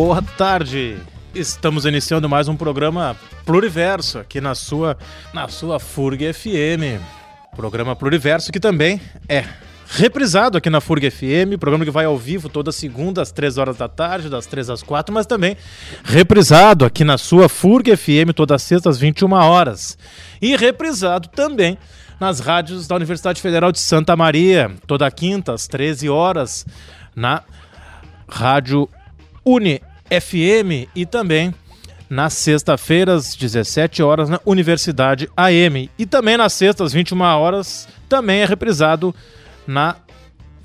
Boa tarde. Estamos iniciando mais um programa Pluriverso aqui na sua na sua FURG FM. Programa Pluriverso que também é reprisado aqui na FURG FM, programa que vai ao vivo toda segunda às 3 horas da tarde, das 3 às 4, mas também reprisado aqui na sua FURG FM toda sexta às 21 horas. E reprisado também nas rádios da Universidade Federal de Santa Maria, toda quinta às 13 horas na Rádio Uni FM e também nas sexta-feiras, 17 horas, na Universidade AM. E também nas sextas, 21 horas, também é reprisado na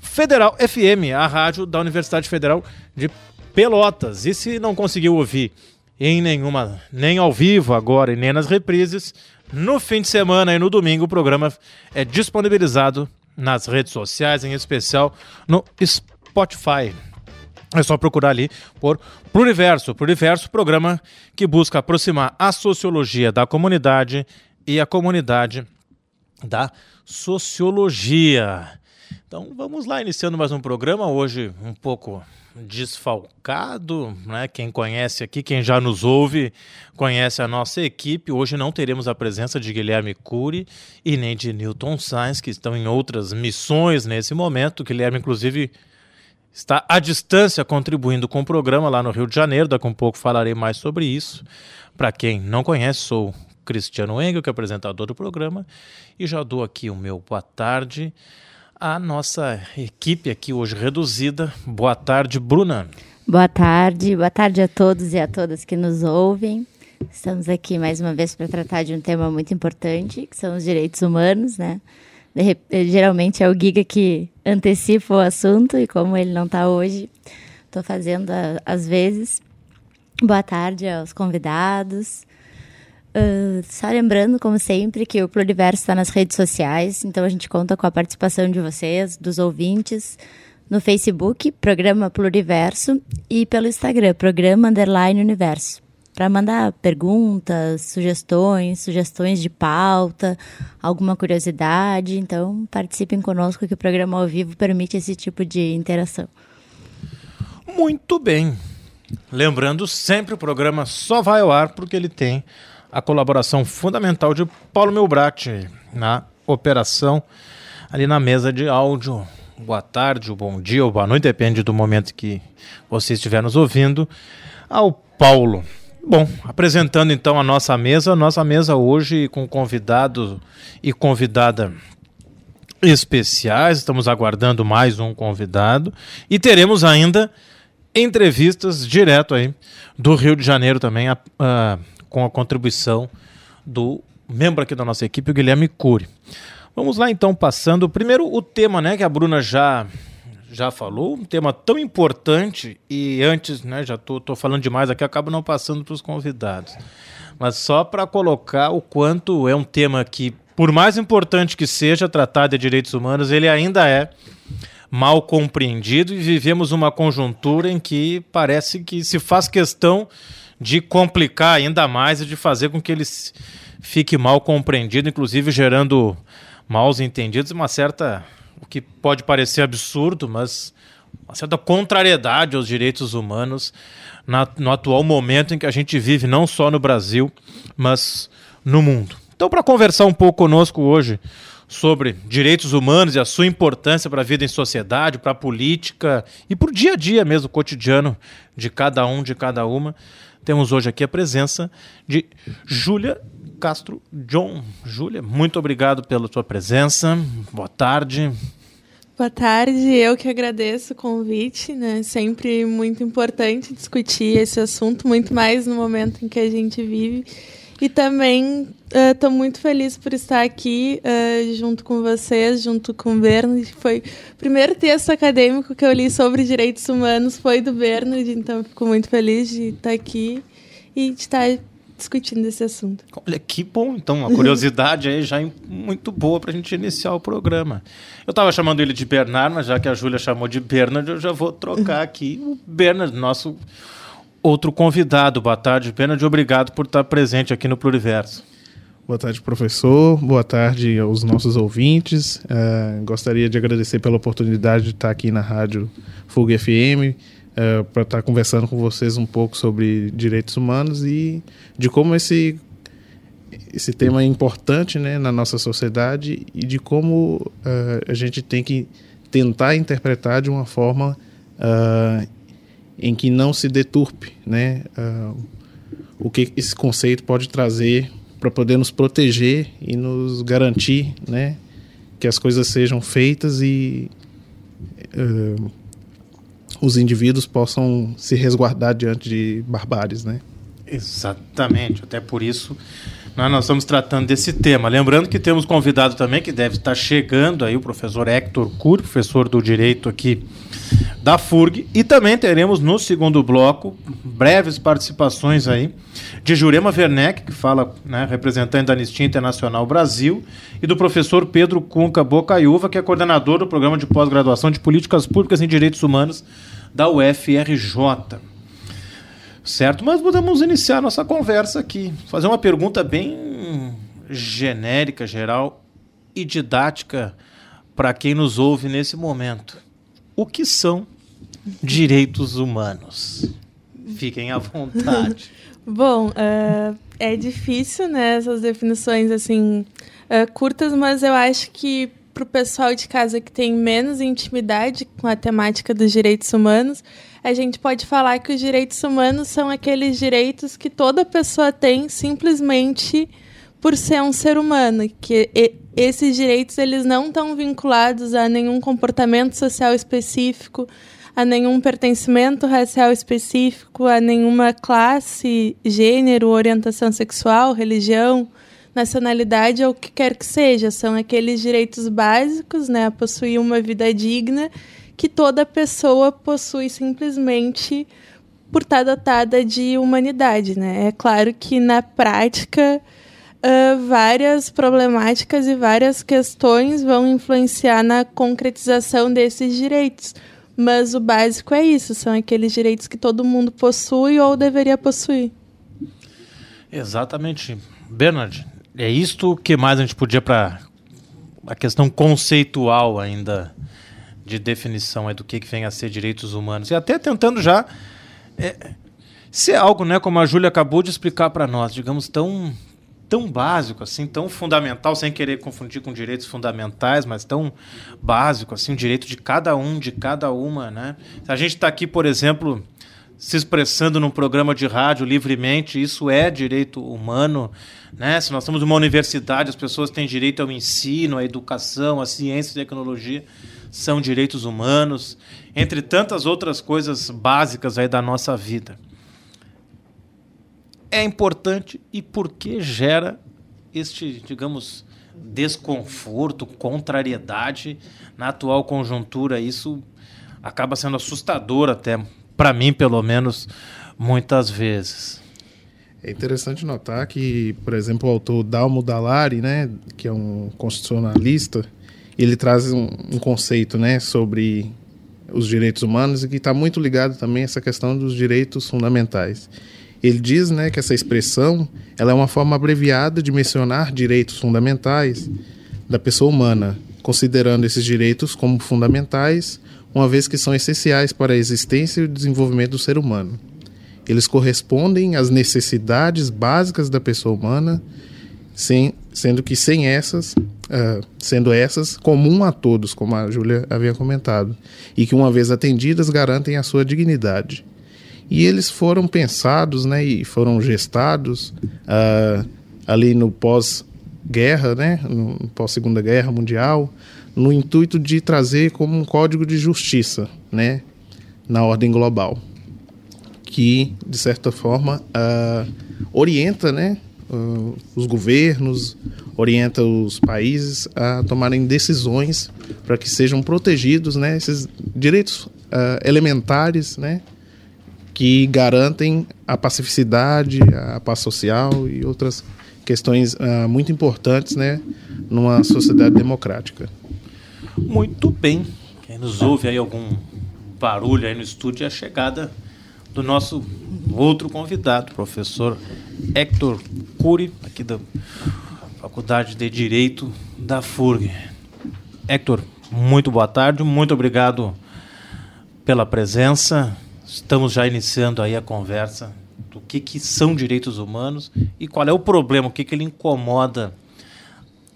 Federal FM, a rádio da Universidade Federal de Pelotas. E se não conseguiu ouvir em nenhuma, nem ao vivo agora e nem nas reprises, no fim de semana e no domingo o programa é disponibilizado nas redes sociais, em especial no Spotify. É só procurar ali por Pluriverso. Pluriverso, programa que busca aproximar a sociologia da comunidade e a comunidade da sociologia. Então vamos lá, iniciando mais um programa, hoje um pouco desfalcado, né? Quem conhece aqui, quem já nos ouve, conhece a nossa equipe. Hoje não teremos a presença de Guilherme Cury e nem de Newton Sainz, que estão em outras missões nesse momento. Guilherme, inclusive, está à distância contribuindo com o programa lá no Rio de Janeiro. Daqui a um pouco falarei mais sobre isso. Para quem não conhece, sou Cristiano Engel, que é apresentador do programa, e já dou aqui o meu boa tarde à nossa equipe aqui hoje reduzida. Boa tarde, Bruna. Boa tarde, boa tarde a todos e a todas que nos ouvem. Estamos aqui mais uma vez para tratar de um tema muito importante, que são os direitos humanos, né? De, geralmente é o Giga que antecipa o assunto e como ele não está hoje, estou fazendo às vezes. Boa tarde aos convidados. Uh, só lembrando, como sempre, que o Pluriverso está nas redes sociais, então a gente conta com a participação de vocês, dos ouvintes, no Facebook, Programa Pluriverso, e pelo Instagram, Programa Underline Universo para mandar perguntas, sugestões, sugestões de pauta, alguma curiosidade. Então, participem conosco que o programa ao vivo permite esse tipo de interação. Muito bem. Lembrando sempre o programa só vai ao ar porque ele tem a colaboração fundamental de Paulo Melbrat na operação ali na mesa de áudio. Boa tarde, bom dia boa noite, depende do momento que você estiver nos ouvindo. Ao Paulo. Bom, apresentando então a nossa mesa, nossa mesa hoje com convidado e convidada especiais, estamos aguardando mais um convidado e teremos ainda entrevistas direto aí do Rio de Janeiro também, a, a, com a contribuição do membro aqui da nossa equipe, o Guilherme Cury. Vamos lá então, passando primeiro o tema, né, que a Bruna já já falou, um tema tão importante e antes, né, já tô, tô falando demais aqui, acabo não passando para os convidados. Mas só para colocar o quanto é um tema que, por mais importante que seja tratar de direitos humanos, ele ainda é mal compreendido e vivemos uma conjuntura em que parece que se faz questão de complicar ainda mais e de fazer com que ele fique mal compreendido, inclusive gerando maus entendidos e uma certa o que pode parecer absurdo, mas uma certa contrariedade aos direitos humanos na, no atual momento em que a gente vive, não só no Brasil, mas no mundo. Então, para conversar um pouco conosco hoje sobre direitos humanos e a sua importância para a vida em sociedade, para a política e para o dia a dia mesmo, cotidiano de cada um, de cada uma, temos hoje aqui a presença de Júlia Castro John. Júlia, muito obrigado pela sua presença. Boa tarde. Boa tarde, eu que agradeço o convite, né? Sempre muito importante discutir esse assunto, muito mais no momento em que a gente vive. E também estou uh, muito feliz por estar aqui uh, junto com vocês, junto com o Bernard. Foi o primeiro texto acadêmico que eu li sobre direitos humanos foi do Bernard, então fico muito feliz de estar aqui e de estar discutindo esse assunto. Olha, que bom, então, uma curiosidade aí já muito boa para a gente iniciar o programa. Eu estava chamando ele de Bernard, mas já que a Júlia chamou de Bernard, eu já vou trocar aqui o Bernard, nosso outro convidado. Boa tarde, Bernard, obrigado por estar presente aqui no Pluriverso. Boa tarde, professor. Boa tarde aos nossos ouvintes. Uh, gostaria de agradecer pela oportunidade de estar aqui na rádio Fuga FM, uh, para estar tá conversando com vocês um pouco sobre direitos humanos e de como esse esse tema é importante né, na nossa sociedade e de como uh, a gente tem que tentar interpretar de uma forma uh, em que não se deturpe né, uh, o que esse conceito pode trazer para poder nos proteger e nos garantir né, que as coisas sejam feitas e os indivíduos possam se resguardar diante de barbáries. Né? Exatamente, até por isso nós, nós estamos tratando desse tema. Lembrando que temos convidado também, que deve estar chegando aí, o professor Hector Cury, professor do Direito aqui da FURG. E também teremos no segundo bloco breves participações aí de Jurema Werneck, que fala, né, representante da Anistia Internacional Brasil, e do professor Pedro Cunca Bocaiúva, que é coordenador do programa de pós-graduação de Políticas Públicas em Direitos Humanos da UFRJ. Certo, mas podemos iniciar nossa conversa aqui. Fazer uma pergunta bem genérica, geral e didática para quem nos ouve nesse momento. O que são direitos humanos? Fiquem à vontade. Bom, uh, é difícil, né, essas definições assim uh, curtas, mas eu acho que para o pessoal de casa que tem menos intimidade com a temática dos direitos humanos, a gente pode falar que os direitos humanos são aqueles direitos que toda pessoa tem simplesmente por ser um ser humano, que esses direitos eles não estão vinculados a nenhum comportamento social específico, a nenhum pertencimento racial específico, a nenhuma classe, gênero, orientação sexual, religião, nacionalidade ou o que quer que seja. São aqueles direitos básicos, né, a possuir uma vida digna que toda pessoa possui simplesmente por estar dotada de humanidade. Né? É claro que na prática uh, várias problemáticas e várias questões vão influenciar na concretização desses direitos. Mas o básico é isso, são aqueles direitos que todo mundo possui ou deveria possuir. Exatamente. Bernard, é isto que mais a gente podia para a questão conceitual ainda de definição é do que, que vem a ser direitos humanos. E até tentando já é, ser algo, né, como a Júlia acabou de explicar para nós, digamos, tão, tão básico, assim, tão fundamental, sem querer confundir com direitos fundamentais, mas tão básico, assim, o direito de cada um, de cada uma. Né? Se a gente está aqui, por exemplo, se expressando num programa de rádio livremente, isso é direito humano. Né? Se nós estamos numa universidade, as pessoas têm direito ao ensino, à educação, à ciência e tecnologia são direitos humanos, entre tantas outras coisas básicas aí da nossa vida. É importante e por que gera este, digamos, desconforto, contrariedade na atual conjuntura? Isso acaba sendo assustador até, para mim, pelo menos, muitas vezes. É interessante notar que, por exemplo, o autor Dalmo Dallari, né, que é um constitucionalista, ele traz um, um conceito né, sobre os direitos humanos e que está muito ligado também a essa questão dos direitos fundamentais. Ele diz né, que essa expressão ela é uma forma abreviada de mencionar direitos fundamentais da pessoa humana, considerando esses direitos como fundamentais, uma vez que são essenciais para a existência e o desenvolvimento do ser humano. Eles correspondem às necessidades básicas da pessoa humana, sem, sendo que sem essas uh, sendo essas comum a todos, como a Júlia havia comentado, e que, uma vez atendidas, garantem a sua dignidade. E eles foram pensados né, e foram gestados uh, ali no pós-guerra, né, no pós-segunda guerra mundial, no intuito de trazer como um código de justiça né, na ordem global, que, de certa forma, uh, orienta né, uh, os governos, orienta os países a tomarem decisões para que sejam protegidos né, esses direitos uh, elementares né, que garantem a pacificidade, a paz social e outras questões uh, muito importantes né, numa sociedade democrática. Muito bem. Quem nos ouve aí algum barulho aí no estúdio é a chegada do nosso outro convidado, professor Hector Cury, aqui da Faculdade de Direito da FURG. Hector, muito boa tarde, muito obrigado pela presença. estamos já iniciando aí a conversa do que, que são direitos humanos e qual é o problema, o que, que ele incomoda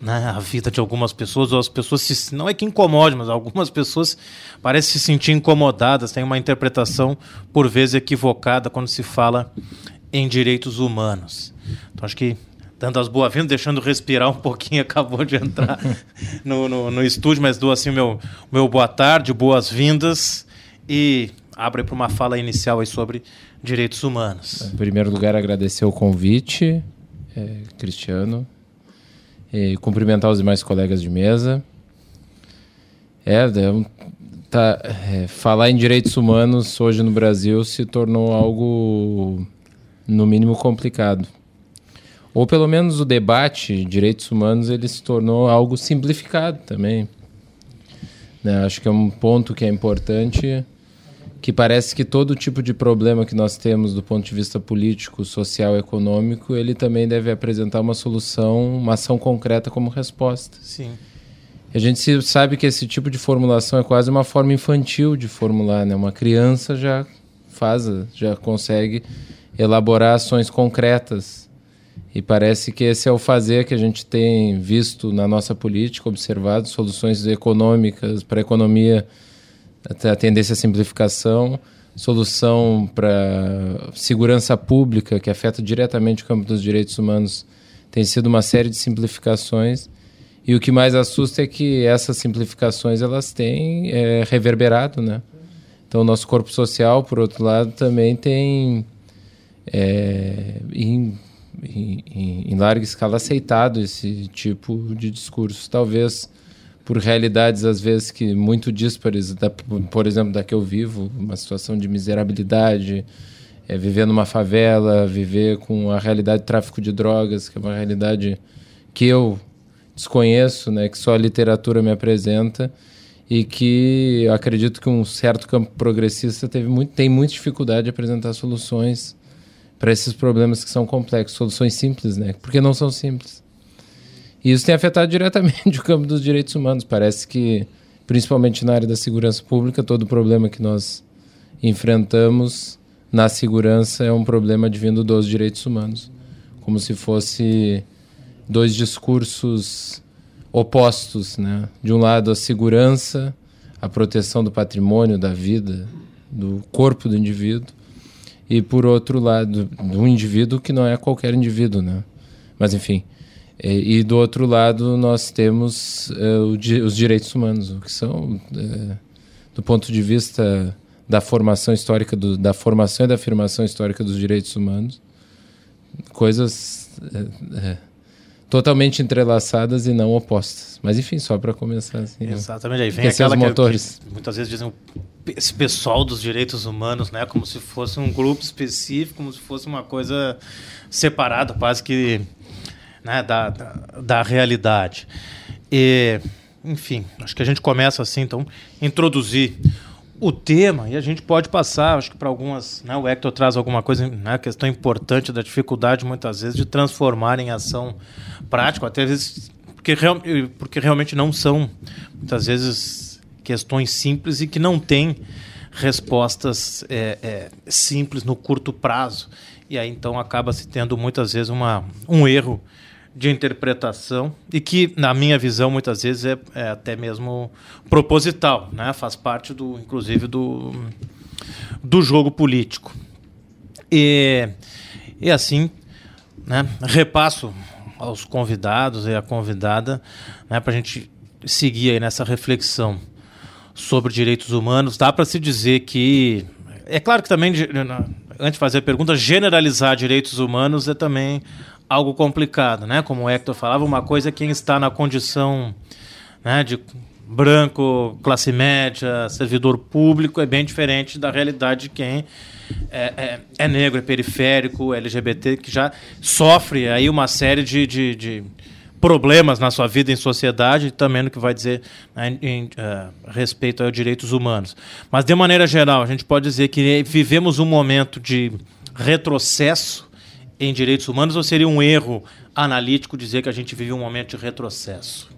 né, a vida de algumas pessoas, ou as pessoas se, não é que incomode, mas algumas pessoas parecem se sentir incomodadas, têm uma interpretação por vezes equivocada quando se fala em direitos humanos. Então acho que dando as boas-vindas, deixando respirar um pouquinho, acabou de entrar no, no, no, estúdio, mas dou assim meu, meu boa tarde, boas-vindas e abre para uma fala inicial aí sobre direitos humanos. Em primeiro lugar, agradecer o convite, é, Cristiano, e cumprimentar os demais colegas de mesa. É, é tá, é, falar em direitos humanos hoje no Brasil se tornou algo, no mínimo, complicado. Ou pelo menos o debate de direitos humanos ele se tornou algo simplificado também. Né? Acho que é um ponto que é importante que parece que todo tipo de problema que nós temos do ponto de vista político, social, econômico, ele também deve apresentar uma solução, uma ação concreta como resposta. Sim. A gente sabe que esse tipo de formulação é quase uma forma infantil de formular, né? Uma criança já faz, já consegue elaborar ações concretas. E parece que esse é o fazer que a gente tem visto na nossa política, observado soluções econômicas para a economia a tendência à simplificação, solução para segurança pública, que afeta diretamente o campo dos direitos humanos, tem sido uma série de simplificações. E o que mais assusta é que essas simplificações elas têm é, reverberado, né? Então, o nosso corpo social, por outro lado, também tem, é, em, em, em larga escala, aceitado esse tipo de discurso. Talvez por realidades às vezes que muito díspares, da, por exemplo, da que eu vivo, uma situação de miserabilidade, é, viver numa favela, viver com a realidade de tráfico de drogas, que é uma realidade que eu desconheço, né, que só a literatura me apresenta e que eu acredito que um certo campo progressista teve muito, tem muita dificuldade de apresentar soluções para esses problemas que são complexos, soluções simples, né? Porque não são simples. E isso tem afetado diretamente o campo dos direitos humanos. Parece que, principalmente na área da segurança pública, todo problema que nós enfrentamos na segurança é um problema advindo dos direitos humanos. Como se fosse dois discursos opostos, né? De um lado a segurança, a proteção do patrimônio, da vida, do corpo do indivíduo, e por outro lado, do indivíduo que não é qualquer indivíduo, né? Mas enfim, e, e do outro lado, nós temos uh, os direitos humanos, que são, uh, do ponto de vista da formação histórica, do, da formação e da afirmação histórica dos direitos humanos, coisas uh, totalmente entrelaçadas e não opostas. Mas enfim, só para começar assim. Né? Exatamente, aí vem aquela motores. Que, que muitas vezes dizem esse pessoal dos direitos humanos, né, como se fosse um grupo específico, como se fosse uma coisa separada, quase que né, da, da, da realidade. E, enfim, acho que a gente começa assim, então, introduzir o tema e a gente pode passar, acho que para algumas, né, o Hector traz alguma coisa, né, questão importante da dificuldade muitas vezes de transformar em ação prática, até vezes porque, real, porque realmente não são muitas vezes questões simples e que não têm respostas é, é, simples no curto prazo e aí então acaba se tendo muitas vezes uma, um erro de interpretação e que, na minha visão, muitas vezes é, é, até mesmo proposital, né? faz parte, do, inclusive, do, do jogo político. E, e assim, né? repasso aos convidados e à convidada né? para a gente seguir aí nessa reflexão sobre direitos humanos. Dá para se dizer que. É claro que também, antes de fazer a pergunta, generalizar direitos humanos é também algo complicado, né? Como o Hector falava, uma coisa é quem está na condição né, de branco, classe média, servidor público, é bem diferente da realidade de quem é, é, é negro, é periférico, LGBT, que já sofre aí uma série de, de, de problemas na sua vida em sociedade, também no que vai dizer né, em, uh, respeito aos direitos humanos. Mas, de maneira geral, a gente pode dizer que vivemos um momento de retrocesso em direitos humanos ou seria um erro analítico dizer que a gente vive um momento de retrocesso?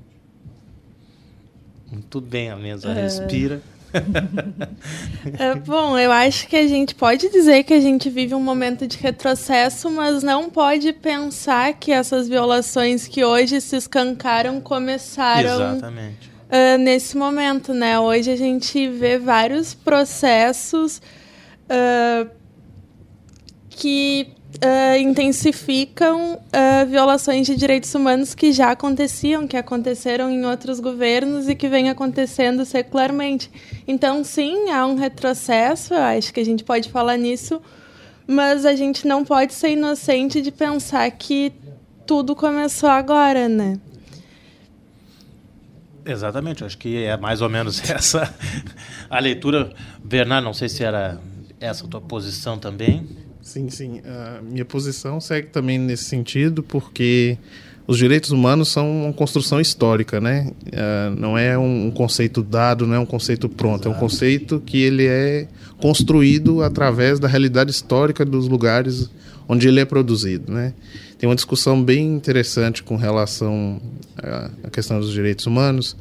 Muito bem, a mesa é... respira. é, bom, eu acho que a gente pode dizer que a gente vive um momento de retrocesso, mas não pode pensar que essas violações que hoje se escancaram começaram uh, nesse momento, né? Hoje a gente vê vários processos uh, que uh, intensificam uh, violações de direitos humanos que já aconteciam, que aconteceram em outros governos e que vem acontecendo secularmente. Então, sim, há um retrocesso, eu acho que a gente pode falar nisso, mas a gente não pode ser inocente de pensar que tudo começou agora, né? Exatamente, acho que é mais ou menos essa a leitura. Bernardo, não sei se era essa a tua posição também. Sim, sim. A minha posição segue também nesse sentido, porque os direitos humanos são uma construção histórica, né? Uh, não é um conceito dado, não é um conceito pronto, é um conceito que ele é construído através da realidade histórica dos lugares onde ele é produzido, né? Tem uma discussão bem interessante com relação à questão dos direitos humanos,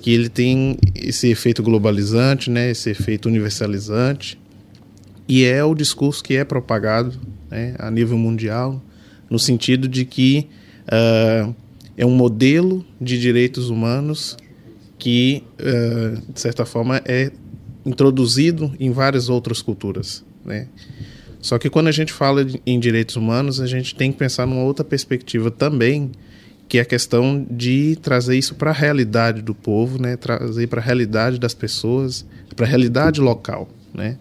que ele tem esse efeito globalizante, né? Esse efeito universalizante e é o discurso que é propagado né, a nível mundial, no sentido de que uh, é um modelo de direitos humanos que, uh, de certa forma, é introduzido em várias outras culturas. Né? Só que quando a gente fala em direitos humanos, a gente tem que pensar numa outra perspectiva também, que é a questão de trazer isso para a realidade do povo, né? trazer para a realidade das pessoas, para a realidade local. Né?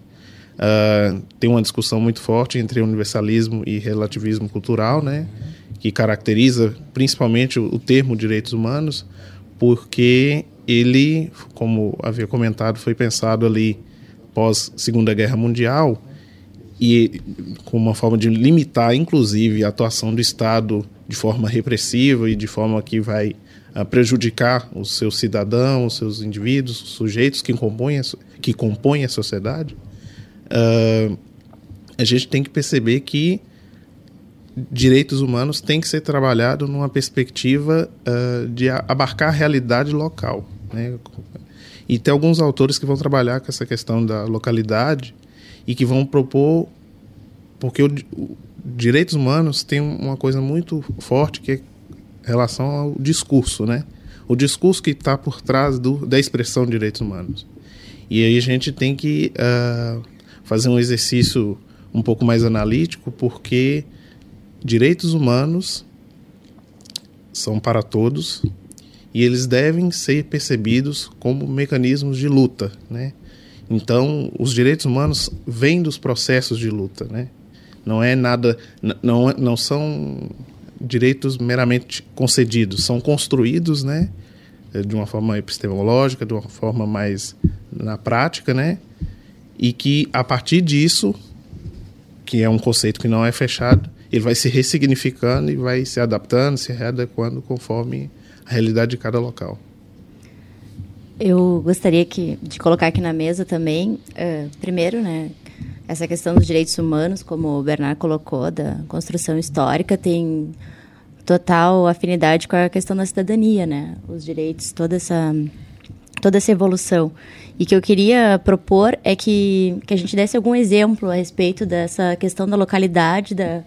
Uh, tem uma discussão muito forte entre universalismo e relativismo cultural, né, que caracteriza principalmente o, o termo direitos humanos, porque ele, como havia comentado, foi pensado ali pós Segunda Guerra Mundial e com uma forma de limitar, inclusive, a atuação do Estado de forma repressiva e de forma que vai uh, prejudicar os seus cidadãos, os seus indivíduos, os sujeitos que compõem a, que compõem a sociedade uh, a gente tem que perceber que direitos humanos tem que ser trabalhado numa perspectiva uh, de abarcar a realidade local. Né? E tem alguns autores que vão trabalhar com essa questão da localidade e que vão propor. Porque o, o direitos humanos tem uma coisa muito forte que é relação ao discurso, né? O discurso que está por trás do, da expressão de direitos humanos. E aí a gente tem que uh, fazer um exercício um pouco mais analítico, porque direitos humanos são para todos e eles devem ser percebidos como mecanismos de luta, né? Então, os direitos humanos vêm dos processos de luta, né? Não é nada, não, não são direitos meramente concedidos, são construídos, né? De uma forma epistemológica, de uma forma mais na prática, né? E que a partir disso, que é um conceito que não é fechado, ele vai se ressignificando e vai se adaptando, se readequando conforme a realidade de cada local. Eu gostaria que, de colocar aqui na mesa também, uh, primeiro, né, essa questão dos direitos humanos, como o Bernard colocou, da construção histórica, tem total afinidade com a questão da cidadania, né? Os direitos, toda essa toda essa evolução. E que eu queria propor é que, que a gente desse algum exemplo a respeito dessa questão da localidade da,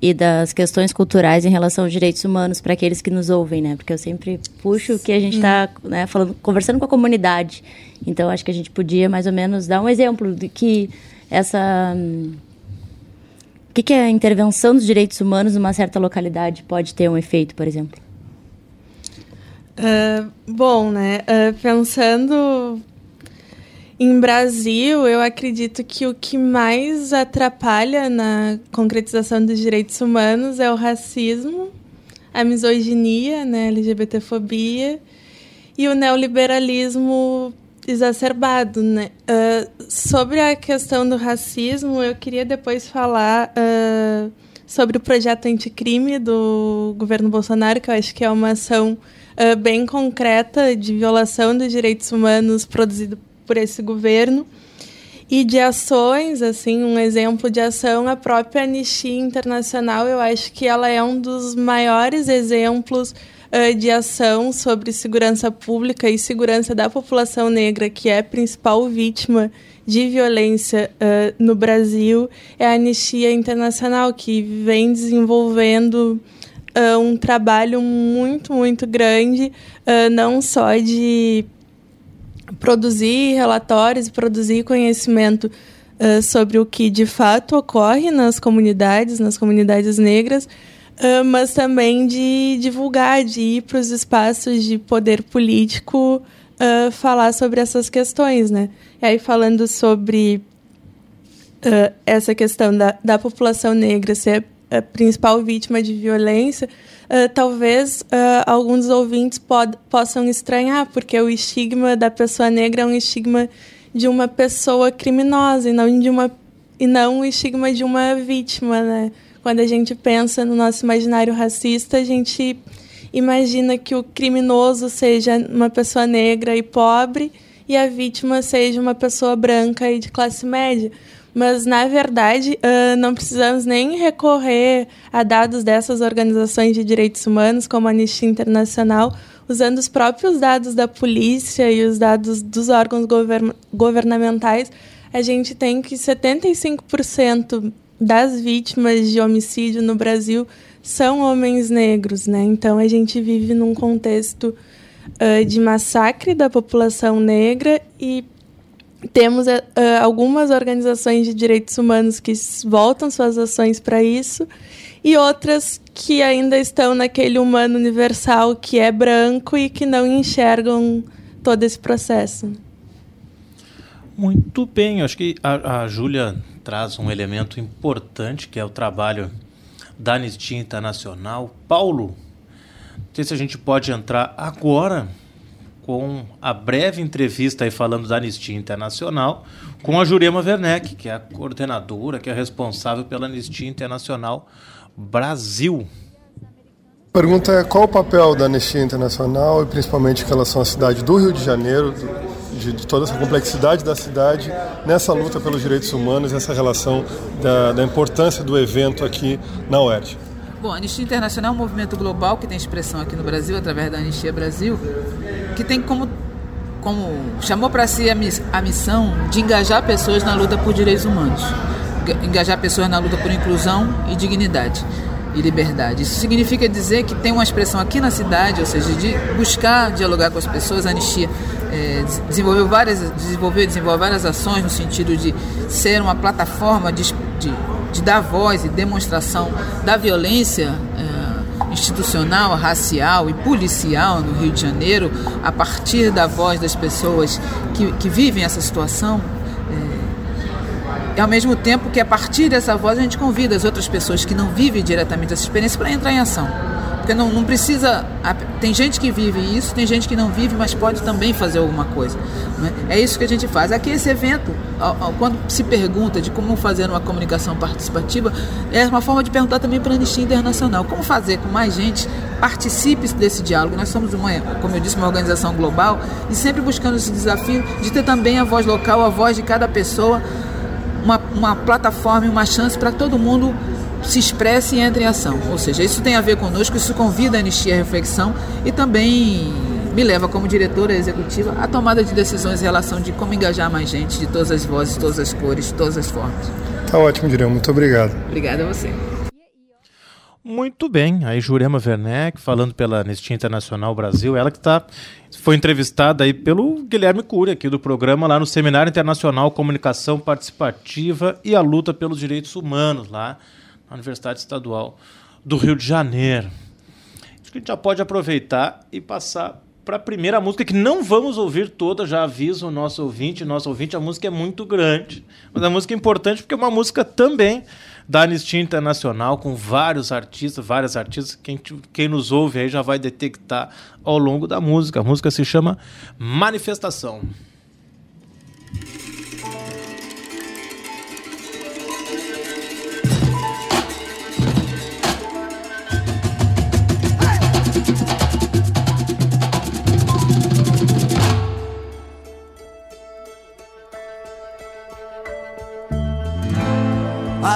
e das questões culturais em relação aos direitos humanos para aqueles que nos ouvem, né? Porque eu sempre puxo que a gente está né, falando, conversando com a comunidade. Então, acho que a gente podia mais ou menos dar um exemplo de que essa o que, que a intervenção dos direitos humanos numa certa localidade pode ter um efeito, por exemplo? Uh, bom, né? Uh, pensando em Brasil, eu acredito que o que mais atrapalha na concretização dos direitos humanos é o racismo, a misoginia, né, LGBTfobia e o neoliberalismo exacerbado, né? Uh, sobre a questão do racismo, eu queria depois falar uh, sobre o projeto anticrime do governo Bolsonaro, que eu acho que é uma ação uh, bem concreta de violação dos direitos humanos produzido por esse governo. E de ações, assim, um exemplo de ação, a própria Anistia Internacional, eu acho que ela é um dos maiores exemplos uh, de ação sobre segurança pública e segurança da população negra, que é a principal vítima de violência uh, no Brasil, é a Anistia Internacional, que vem desenvolvendo uh, um trabalho muito, muito grande, não só de produzir relatórios, produzir conhecimento sobre o que de fato ocorre nas comunidades, nas comunidades negras, uh, mas também de divulgar, de ir para os espaços de poder político uh, falar sobre essas questões, né? E aí falando sobre uh, essa questão da, da população negra ser principal vítima de violência, uh, talvez uh, alguns ouvintes pod, possam estranhar, porque o estigma da pessoa negra é um estigma de uma pessoa criminosa e não de uma e não o estigma de uma vítima, né? Quando a gente pensa no nosso imaginário racista, a gente imagina que o criminoso seja uma pessoa negra e pobre e a vítima seja uma pessoa branca e de classe média. Mas, na verdade, uh, não precisamos nem recorrer a dados dessas organizações de direitos humanos, como a Anistia Internacional, usando os próprios dados da polícia e os dados dos órgãos govern governamentais, a gente tem que 75% das vítimas de homicídio no Brasil são homens negros, né? Então a gente vive num contexto uh, de massacre da população negra e temos uh, algumas organizações de direitos humanos que voltam suas ações para isso e outras que ainda estão naquele humano universal que é branco e que não enxergam todo esse processo. Muito bem, acho que a, a Júlia traz um elemento importante que é o trabalho da Anistia Internacional. Paulo, não sei se a gente pode entrar agora com a breve entrevista aí falando da Anistia Internacional com a Jurema Werneck, que é a coordenadora, que é responsável pela Anistia Internacional Brasil. Pergunta é qual o papel da Anistia Internacional e principalmente em relação à cidade do Rio de Janeiro, de, de, toda essa complexidade da cidade nessa luta pelos direitos humanos, essa relação da, da importância do evento aqui na UERJ. Bom, a Anistia Internacional é um movimento global que tem expressão aqui no Brasil através da Anistia Brasil, que tem como, como chamou para si a, miss, a missão de engajar pessoas na luta por direitos humanos, engajar pessoas na luta por inclusão e dignidade e liberdade. Isso significa dizer que tem uma expressão aqui na cidade, ou seja, de buscar dialogar com as pessoas. A Anistia é, desenvolveu várias, desenvolveu, desenvolveu várias ações no sentido de ser uma plataforma de, de, de dar voz e demonstração da violência é, institucional, racial e policial no Rio de Janeiro, a partir da voz das pessoas que, que vivem essa situação e ao mesmo tempo que a partir dessa voz a gente convida as outras pessoas que não vivem diretamente essa experiência para entrar em ação. Porque não, não precisa. Tem gente que vive isso, tem gente que não vive, mas pode também fazer alguma coisa. Né? É isso que a gente faz. Aqui, esse evento, quando se pergunta de como fazer uma comunicação participativa, é uma forma de perguntar também para a Anistia Internacional: como fazer com mais gente participe desse diálogo. Nós somos, uma, como eu disse, uma organização global e sempre buscando esse desafio de ter também a voz local, a voz de cada pessoa uma, uma plataforma e uma chance para todo mundo se expresse e entre em ação. Ou seja, isso tem a ver conosco, isso convida a anistia à reflexão e também me leva como diretora executiva à tomada de decisões em relação de como engajar mais gente de todas as vozes, todas as cores, de todas as formas. Tá ótimo, Dirão. Muito obrigado. Obrigada a você. Muito bem, aí Jurema Werneck, falando pela Anistia Internacional Brasil, ela que tá, foi entrevistada aí pelo Guilherme Cury, aqui do programa, lá no Seminário Internacional Comunicação Participativa e a Luta pelos Direitos Humanos, lá na Universidade Estadual do Rio de Janeiro. Acho que a gente já pode aproveitar e passar para a primeira música, que não vamos ouvir toda, já aviso o nosso ouvinte, nosso ouvinte, a música é muito grande, mas a música é importante porque é uma música também da Anistia Internacional, com vários artistas, várias artistas. Quem, quem nos ouve aí já vai detectar ao longo da música. A música se chama Manifestação.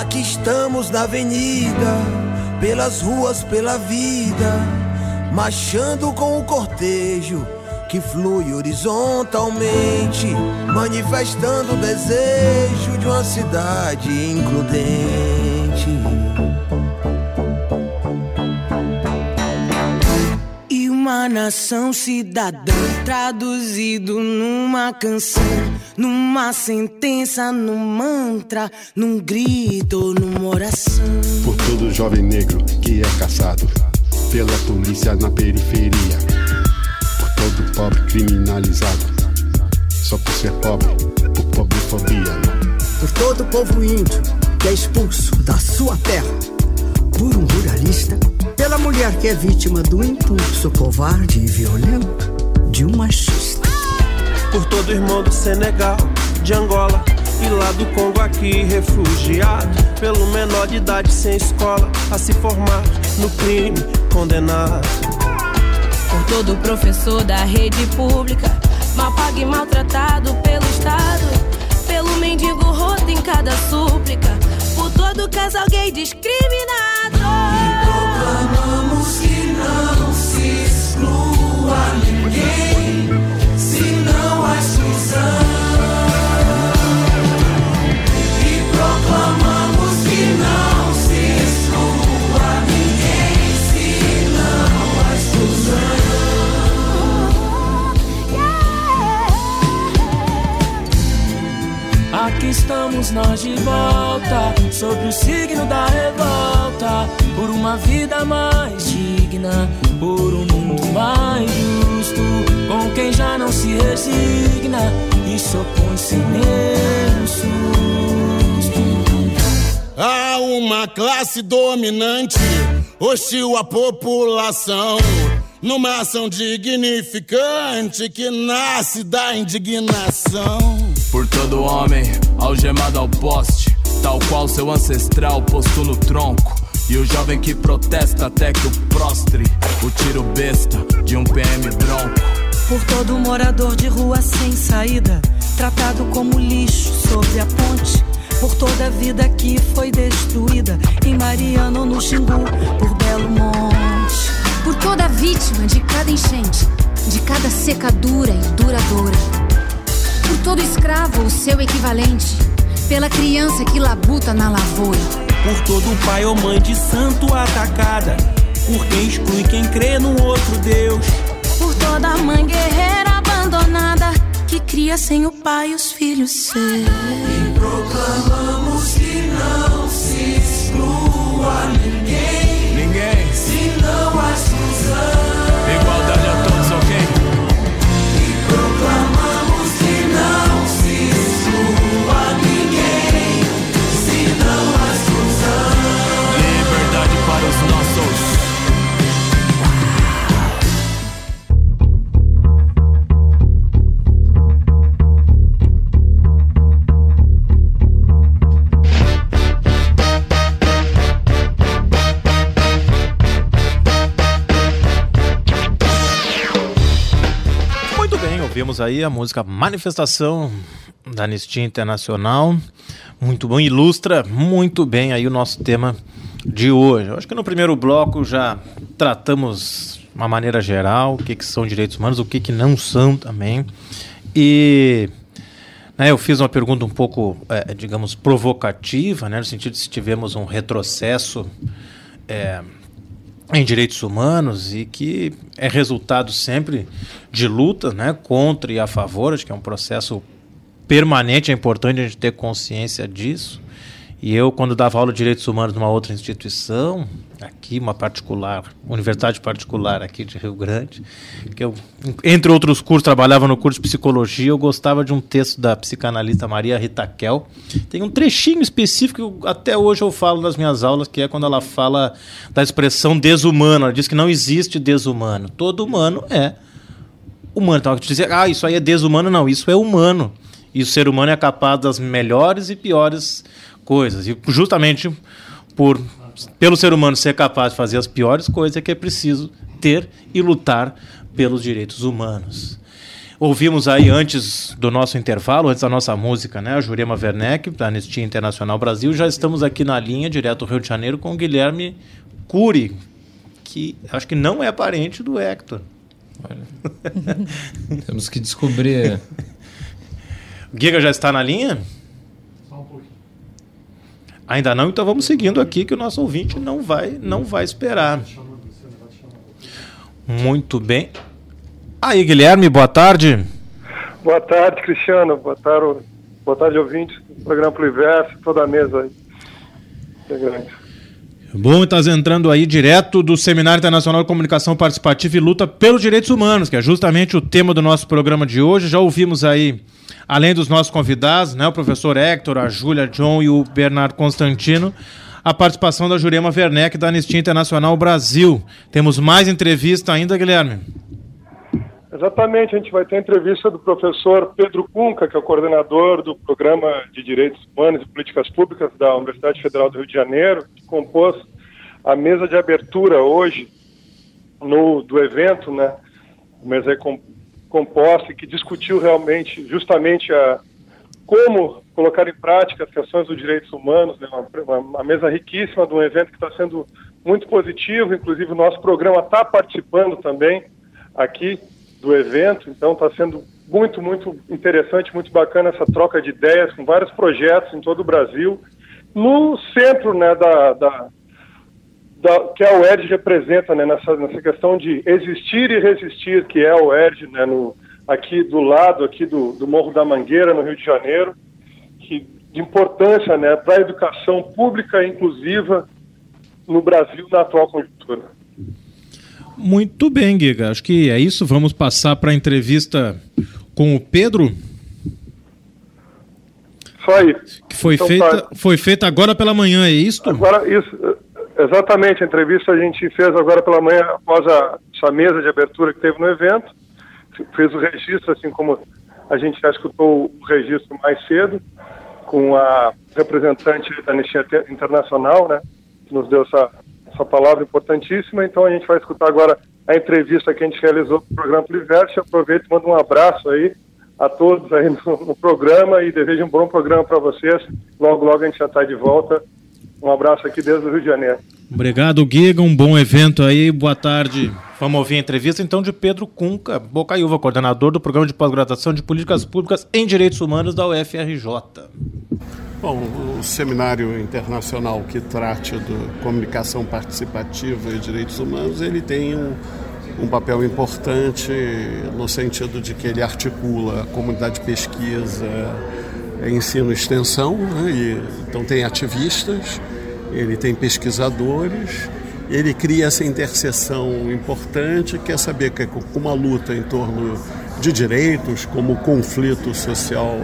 Aqui estamos na avenida, pelas ruas, pela vida, marchando com o cortejo que flui horizontalmente, manifestando o desejo de uma cidade includente. Uma nação cidadã traduzido numa canção, numa sentença, num mantra, num grito, numa oração. Por todo jovem negro que é caçado pela polícia na periferia. Por todo pobre criminalizado, só por ser pobre, por pobrefobia. Por todo povo índio que é expulso da sua terra, por um ruralista, pela mulher que é vítima do impulso covarde e violento de um machista. Por todo irmão do Senegal, de Angola e lá do Congo aqui refugiado pelo menor de idade sem escola a se formar no crime condenado. Por todo professor da rede pública, mal pago e maltratado pelo Estado, pelo mendigo roto em cada súplica, por todo casal gay discriminado. Estamos nós de volta, sob o signo da revolta, por uma vida mais digna, por um mundo mais justo, com quem já não se resigna e se opõe sem nenhum. Há uma classe dominante, hostil à população. Numa ação dignificante que nasce da indignação. Por todo homem algemado ao poste, tal qual seu ancestral posto no tronco. E o jovem que protesta até que o prostre o tiro besta de um PM bronco. Por todo morador de rua sem saída, tratado como lixo sobre a ponte. Por toda a vida que foi destruída em Mariano, no Xingu, por Belo Monte. Por toda vítima de cada enchente, de cada secadura e duradoura. Por todo escravo, o seu equivalente. Pela criança que labuta na lavoura. Por todo pai ou mãe de santo atacada, por quem exclui quem crê no outro Deus. Por toda mãe guerreira abandonada que cria sem o pai os filhos seus. E proclamamos que não se exclua ninguém. Ouvimos aí a música Manifestação da Anistia Internacional. Muito bom, ilustra muito bem aí o nosso tema de hoje. Eu acho que no primeiro bloco já tratamos de uma maneira geral o que, que são direitos humanos, o que, que não são também. E né, eu fiz uma pergunta um pouco, é, digamos, provocativa, né, no sentido de se tivemos um retrocesso é, em direitos humanos e que é resultado sempre de luta né, contra e a favor, acho que é um processo permanente, é importante a gente ter consciência disso. E eu, quando dava aula de direitos humanos numa outra instituição, aqui, uma particular, universidade particular aqui de Rio Grande, que eu, entre outros cursos, trabalhava no curso de psicologia, eu gostava de um texto da psicanalista Maria Rita Kel. Tem um trechinho específico que até hoje eu falo nas minhas aulas, que é quando ela fala da expressão desumano. Ela diz que não existe desumano. Todo humano é humano. Então, dizer, ah, isso aí é desumano, não, isso é humano. E o ser humano é capaz das melhores e piores coisas. E justamente por pelo ser humano ser capaz de fazer as piores coisas é que é preciso ter e lutar pelos direitos humanos. Ouvimos aí antes do nosso intervalo, antes da nossa música, né, a Jurema Werneck, da Anistia Internacional Brasil. Já estamos aqui na linha, direto do Rio de Janeiro, com o Guilherme Cury, que acho que não é parente do Hector. Temos que descobrir. O Giga já está na linha? Ainda não, então vamos seguindo aqui que o nosso ouvinte não vai, não vai esperar. Muito bem. Aí, Guilherme, boa tarde. Boa tarde, Cristiano. Boa tarde, boa tarde ouvintes do programa Pliverso, toda a mesa aí. Integrante. Bom, estás entrando aí direto do Seminário Internacional de Comunicação Participativa e Luta pelos Direitos Humanos, que é justamente o tema do nosso programa de hoje. Já ouvimos aí, além dos nossos convidados, né, o professor Hector, a Júlia John e o Bernardo Constantino, a participação da Jurema Werneck da Anistia Internacional Brasil. Temos mais entrevista ainda, Guilherme? Exatamente, a gente vai ter a entrevista do professor Pedro Cunca, que é o coordenador do Programa de Direitos Humanos e Políticas Públicas da Universidade Federal do Rio de Janeiro, que compôs a mesa de abertura hoje no, do evento, né? Mesa aí com, composta que discutiu realmente, justamente, a, como colocar em prática as questões dos direitos humanos, né? uma, uma mesa riquíssima de um evento que está sendo muito positivo, inclusive o nosso programa está participando também aqui do evento, então está sendo muito, muito interessante, muito bacana essa troca de ideias com vários projetos em todo o Brasil, no centro né, da, da, da que a UERJ representa né, nessa, nessa questão de existir e resistir, que é a UERJ, né, no, aqui do lado aqui do, do Morro da Mangueira, no Rio de Janeiro, que, de importância né, para a educação pública e inclusiva no Brasil na atual conjuntura. Muito bem, Giga. Acho que é isso. Vamos passar para a entrevista com o Pedro. Só aí. Que foi, Então, feita, tá. foi feita agora pela manhã, é isso? Agora, isso, exatamente, a entrevista a gente fez agora pela manhã, após a, essa mesa de abertura que teve no evento. Fez o registro, assim como a gente já escutou o registro mais cedo, com a representante da Anistia Internacional, né, que nos deu essa, essa palavra importantíssima. Então a gente vai escutar agora a entrevista que a gente realizou para o programa Pliverso. Aproveito e mando um abraço aí a todos aí no, no programa e desejo um bom programa para vocês. Logo, logo a gente já está de volta. Um abraço aqui desde o Rio de Janeiro. Obrigado, Giga. Um bom evento aí. Boa tarde. Vamos ouvir a entrevista então de Pedro Cunca, Bocaiúva, coordenador do Programa de Pós-Graduação de Políticas Públicas em Direitos Humanos da UFRJ. Bom, o seminário internacional que trate de comunicação participativa e direitos humanos, ele tem um, um papel importante no sentido de que ele articula a comunidade de pesquisa, ensino e extensão, né? e, então tem ativistas, ele tem pesquisadores, ele cria essa interseção importante que é saber que com uma luta em torno de direitos, como conflito social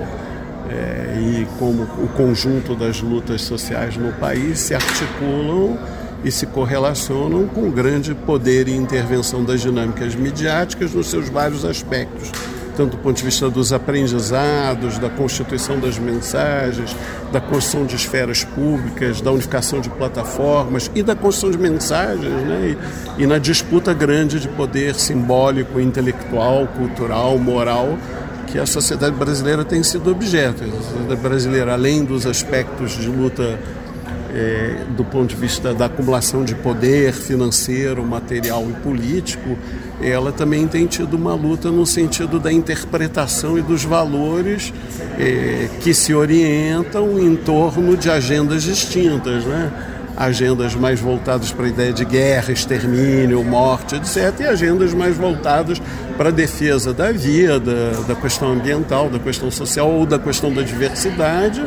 é, e como o conjunto das lutas sociais no país se articulam e se correlacionam com grande poder e intervenção das dinâmicas midiáticas nos seus vários aspectos, tanto do ponto de vista dos aprendizados, da constituição das mensagens, da construção de esferas públicas, da unificação de plataformas e da construção de mensagens, né? e, e na disputa grande de poder simbólico, intelectual, cultural, moral que a sociedade brasileira tem sido objeto. A sociedade brasileira, além dos aspectos de luta é, do ponto de vista da acumulação de poder financeiro, material e político, ela também tem tido uma luta no sentido da interpretação e dos valores é, que se orientam em torno de agendas distintas, né? Agendas mais voltadas para a ideia de guerra, extermínio, morte, etc., e agendas mais voltadas para a defesa da vida, da questão ambiental, da questão social ou da questão da diversidade,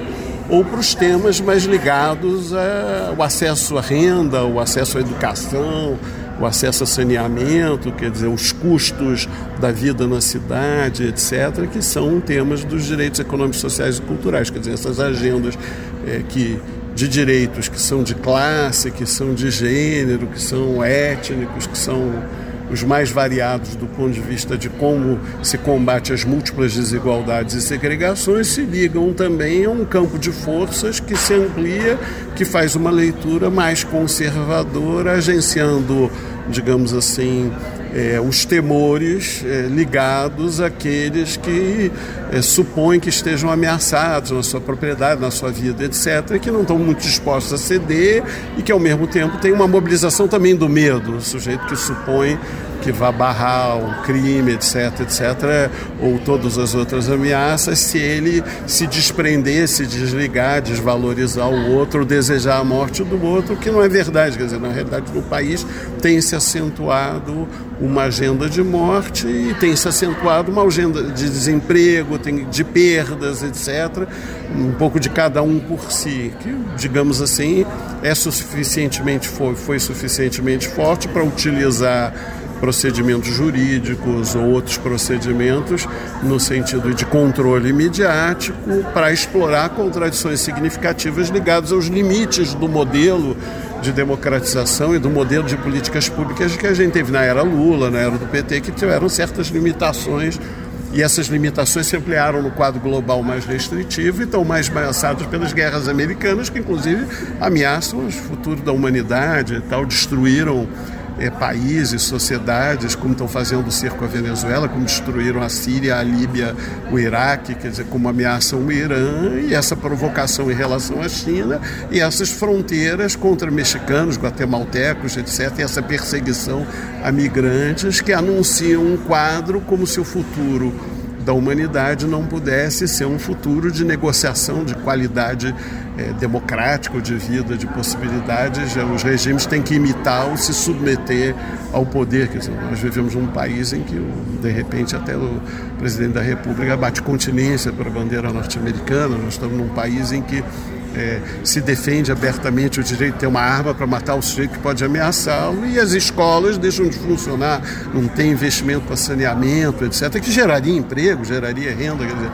ou para os temas mais ligados ao acesso à renda, o acesso à educação, o acesso a saneamento, quer dizer, os custos da vida na cidade, etc., que são temas dos direitos econômicos, sociais e culturais, quer dizer, essas agendas é, que de direitos que são de classe, que são de gênero, que são étnicos, que são os mais variados do ponto de vista de como se combate as múltiplas desigualdades e segregações, se ligam também a um campo de forças que se amplia, que faz uma leitura mais conservadora, agenciando, digamos assim, é, os temores é, ligados àqueles que é, supõem que estejam ameaçados na sua propriedade, na sua vida, etc., e que não estão muito dispostos a ceder e que, ao mesmo tempo, tem uma mobilização também do medo, o sujeito que supõe que vá barrar um crime, etc., etc., ou todas as outras ameaças, se ele se desprender, se desligar, desvalorizar o outro, desejar a morte do outro, que não é verdade. Quer dizer, na realidade, no país tem se acentuado uma agenda de morte e tem se acentuado uma agenda de desemprego, de perdas, etc., um pouco de cada um por si, que, digamos assim, é suficientemente, foi, foi suficientemente forte para utilizar procedimentos jurídicos ou outros procedimentos no sentido de controle midiático para explorar contradições significativas ligadas aos limites do modelo de democratização e do modelo de políticas públicas que a gente teve na era Lula, na era do PT, que tiveram certas limitações e essas limitações se ampliaram no quadro global mais restritivo e estão mais ameaçadas pelas guerras americanas, que inclusive ameaçam o futuro da humanidade e tal, destruíram é, países, sociedades, como estão fazendo o cerco à Venezuela, como destruíram a Síria, a Líbia, o Iraque, quer dizer, como ameaçam o Irã, e essa provocação em relação à China, e essas fronteiras contra mexicanos, guatemaltecos, etc., e essa perseguição a migrantes que anunciam um quadro como se o futuro da humanidade não pudesse ser um futuro de negociação de qualidade é, democrática de vida, de possibilidades. Os regimes têm que imitar ou se submeter ao poder. Quer dizer, nós vivemos num país em que, de repente, até o presidente da República bate continência para a bandeira norte-americana. Nós estamos num país em que é, se defende abertamente o direito de ter uma arma para matar o sujeito que pode ameaçá-lo e as escolas deixam de funcionar, não tem investimento para saneamento, etc., que geraria emprego, geraria renda. Quer dizer,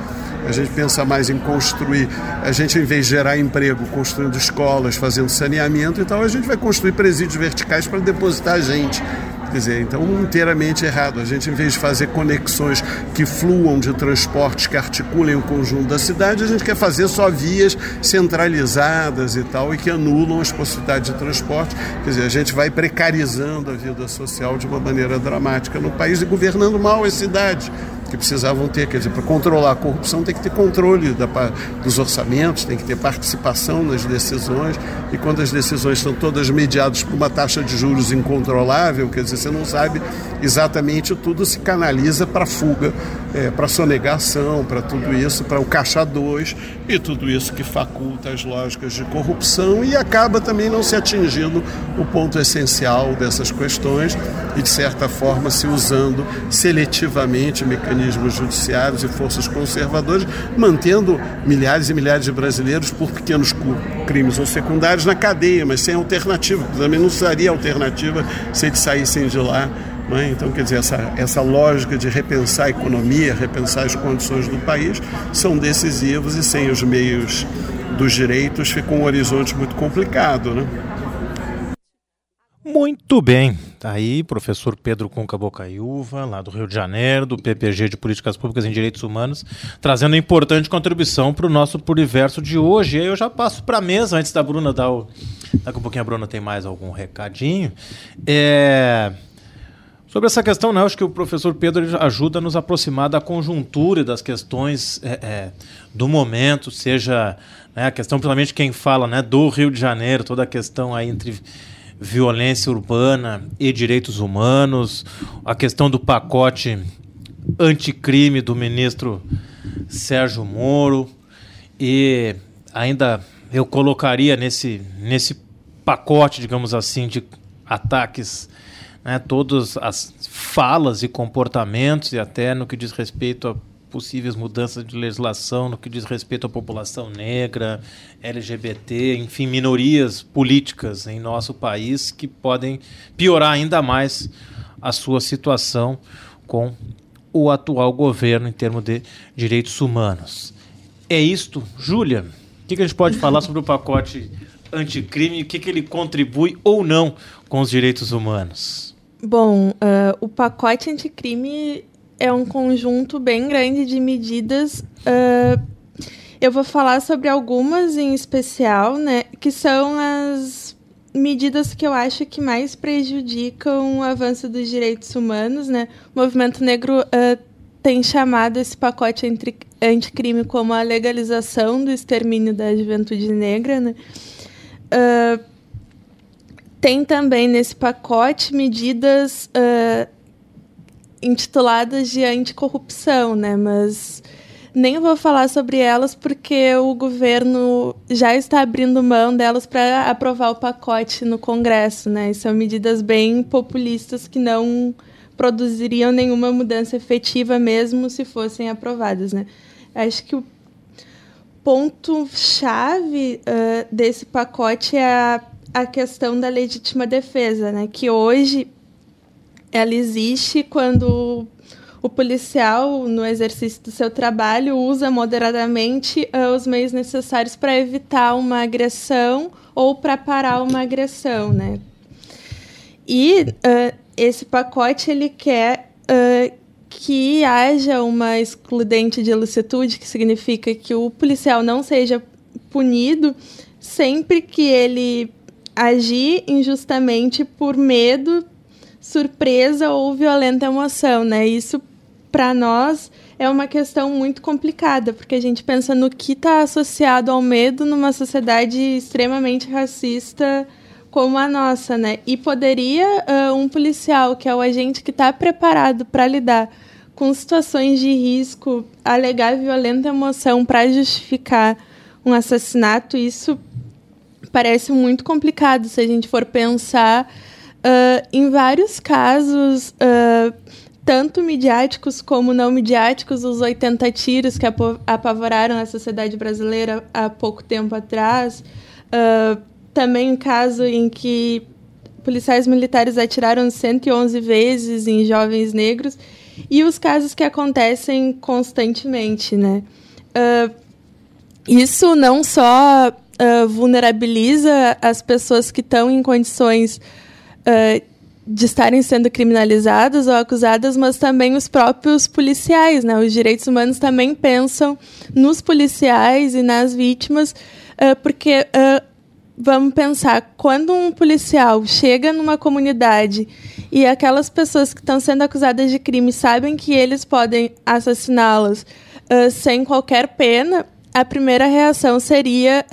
a gente pensa mais em construir, a gente, em vez de gerar emprego, construindo escolas, fazendo saneamento e tal, a gente vai construir presídios verticais para depositar gente. Quer dizer, então inteiramente errado. A gente, em vez de fazer conexões que fluam de transportes que articulem o conjunto da cidade, a gente quer fazer só vias centralizadas e tal, e que anulam as possibilidades de transporte. Quer dizer, a gente vai precarizando a vida social de uma maneira dramática no país e governando mal as cidades que precisavam ter, quer dizer, para controlar a corrupção tem que ter controle da, dos orçamentos, tem que ter participação nas decisões, e quando as decisões estão todas mediadas por uma taxa de juros incontrolável, quer dizer, você não sabe exatamente, tudo se canaliza para fuga, é, para sonegação, para tudo isso, para o caixa 2, e tudo isso que faculta as lógicas de corrupção e acaba também não se atingindo o ponto essencial dessas questões e, de certa forma, se usando seletivamente mecanismos judiciários e forças conservadoras, mantendo milhares e milhares de brasileiros por pequenos crimes ou secundários na cadeia, mas sem alternativa. Também não seria alternativa se eles saíssem de lá. É? Então, quer dizer, essa, essa lógica de repensar a economia, repensar as condições do país, são decisivos e sem os meios dos direitos fica um horizonte muito complicado. Né? Muito bem. Tá aí, professor Pedro Cunca Bocaiúva, lá do Rio de Janeiro, do PPG de Políticas Públicas em Direitos Humanos, trazendo importante contribuição para o nosso Pluriverso de hoje. E aí eu já passo para a mesa, antes da Bruna dar o. Daqui a pouquinho a Bruna tem mais algum recadinho. É. Sobre essa questão, né, acho que o professor Pedro ajuda a nos aproximar da conjuntura e das questões é, é, do momento, seja né, a questão, principalmente quem fala né, do Rio de Janeiro, toda a questão aí entre violência urbana e direitos humanos, a questão do pacote anticrime do ministro Sérgio Moro. E ainda eu colocaria nesse, nesse pacote, digamos assim, de ataques né, todas as falas e comportamentos, e até no que diz respeito a possíveis mudanças de legislação, no que diz respeito à população negra, LGBT, enfim, minorias políticas em nosso país que podem piorar ainda mais a sua situação com o atual governo em termos de direitos humanos. É isto, Júlia. O que, a gente pode falar sobre o pacote anticrime o que, que ele contribui ou não com os direitos humanos? Bom, uh, o pacote anticrime é um conjunto bem grande de medidas. Uh, eu vou falar sobre algumas em especial, né? Que são as, medidas que eu acho que mais prejudicam o avanço dos direitos humanos, né? O movimento negro ah, tem chamado esse pacote anti- anticrime como a legalização do extermínio da juventude negra, né? Ah, tem também nesse pacote medidas ah, intituladas de anticorrupção, né? Mas nem vou falar sobre elas porque o governo já está abrindo mão delas para aprovar o pacote no Congresso, né? E são medidas bem populistas que não produziriam nenhuma mudança efetiva mesmo se fossem aprovadas, né? Acho que o ponto chave ah, desse pacote é a, a questão da legítima defesa, né? Que hoje ela existe quando o policial, no exercício do seu trabalho, usa moderadamente ah, os meios necessários para evitar uma agressão ou para parar uma agressão, né? E ah, esse pacote ele quer ah, que haja uma excludente de ilicitude, que significa que o policial não seja punido sempre que ele agir injustamente por medo, surpresa ou violenta emoção, né? Isso para nós é uma questão muito complicada, porque a gente pensa no que está associado ao medo numa sociedade extremamente racista como a nossa, né? E poderia ah, um policial, que é o agente que está preparado para lidar com situações de risco, alegar violenta emoção para justificar um assassinato, isso parece muito complicado se a gente for pensar ah, em vários casos, ah, tanto midiáticos como não midiáticos, os 80 tiros que apavoraram a sociedade brasileira há pouco tempo atrás. Ah, também um caso em que policiais militares atiraram 111 vezes em jovens negros e os casos que acontecem constantemente, né? Ah, isso não só ah, vulnerabiliza as pessoas que estão em condições ah, de estarem sendo criminalizadas ou acusadas, mas também os próprios policiais, né? Os direitos humanos também pensam nos policiais e nas vítimas, ah, porque ah, vamos pensar, quando um policial chega numa comunidade e aquelas pessoas que estão sendo acusadas de crime sabem que eles podem assassiná-las ah, sem qualquer pena, a primeira reação seria